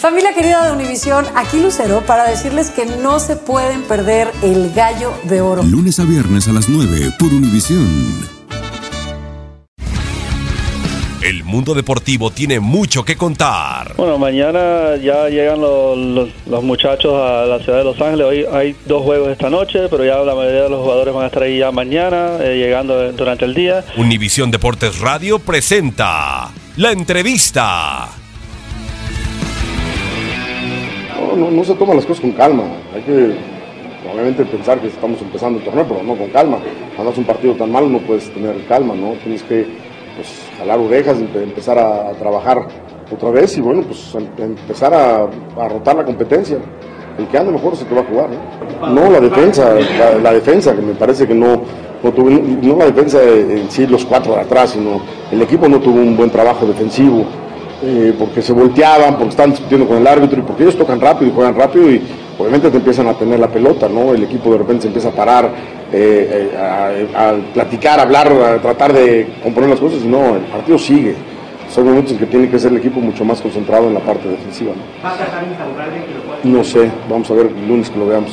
Familia querida de Univisión, aquí Lucero para decirles que no se pueden perder el gallo de oro. Lunes a viernes a las 9 por Univisión. El mundo deportivo tiene mucho que contar. Bueno, mañana ya llegan los, los- los muchachos a la ciudad de Los Ángeles. Hoy hay dos juegos esta noche, pero ya la mayoría de los jugadores van a estar ahí ya mañana, eh, llegando durante el día. Univisión Deportes Radio presenta la entrevista. No, no, se toman las cosas con calma. Hay que, obviamente, pensar que estamos empezando el torneo, pero no con calma. Cuando un partido tan malo no puedes tener calma, ¿no? Tienes que pues, jalar orejas, empe- empezar a, trabajar otra vez y, bueno, pues em- empezar a, rotar la competencia. El que ande mejor se te va a jugar, ¿no? La defensa, la, la defensa, que me parece que no, no, tuvo- no la defensa en sí, los cuatro de atrás, sino el equipo no tuvo un buen trabajo defensivo eh, porque se volteaban, porque están discutiendo con el árbitro y porque ellos tocan rápido y juegan rápido y obviamente te empiezan a tener la pelota, ¿no? El equipo de repente se empieza a parar, eh, eh, a, a platicar, a hablar, a tratar de componer las cosas y no, el partido sigue. Son momentos en que tiene que ser el equipo mucho más concentrado en la parte defensiva, ¿no? ¿Va a ser tan que lo pueda No sé, vamos a ver el lunes que lo veamos.